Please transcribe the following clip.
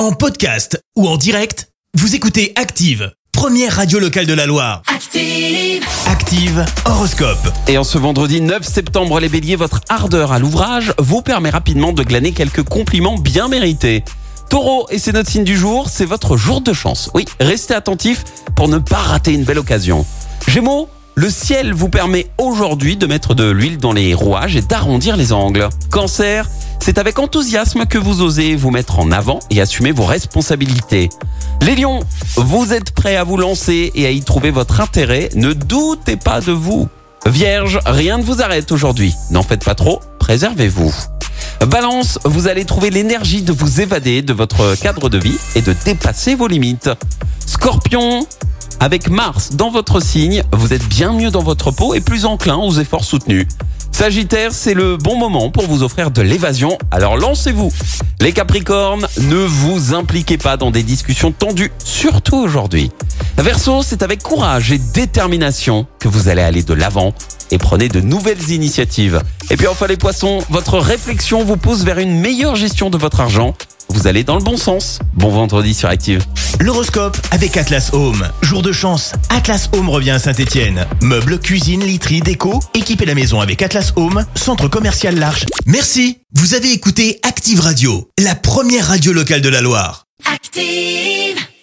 En podcast ou en direct, vous écoutez Active, première radio locale de la Loire. Active. Active Horoscope. Et en ce vendredi 9 septembre, les béliers, votre ardeur à l'ouvrage vous permet rapidement de glaner quelques compliments bien mérités. Taureau, et c'est notre signe du jour, c'est votre jour de chance. Oui, restez attentif pour ne pas rater une belle occasion. Gémeaux, le ciel vous permet aujourd'hui de mettre de l'huile dans les rouages et d'arrondir les angles. Cancer, c'est avec enthousiasme que vous osez vous mettre en avant et assumer vos responsabilités. Les lions, vous êtes prêts à vous lancer et à y trouver votre intérêt, ne doutez pas de vous. Vierge, rien ne vous arrête aujourd'hui. N'en faites pas trop, préservez-vous. Balance, vous allez trouver l'énergie de vous évader de votre cadre de vie et de dépasser vos limites. Scorpion, avec Mars dans votre signe, vous êtes bien mieux dans votre peau et plus enclin aux efforts soutenus. Sagittaire, c'est le bon moment pour vous offrir de l'évasion, alors lancez-vous. Les Capricornes, ne vous impliquez pas dans des discussions tendues, surtout aujourd'hui. Verseau, c'est avec courage et détermination que vous allez aller de l'avant et prenez de nouvelles initiatives. Et puis enfin les poissons, votre réflexion vous pousse vers une meilleure gestion de votre argent. Vous allez dans le bon sens. Bon vendredi sur Active. L'horoscope avec Atlas Home. Jour de chance, Atlas Home revient à Saint-Etienne. Meubles, cuisine, literie, déco, équipez la maison avec Atlas Home, centre commercial L'Arche. Merci. Vous avez écouté Active Radio, la première radio locale de la Loire. Active.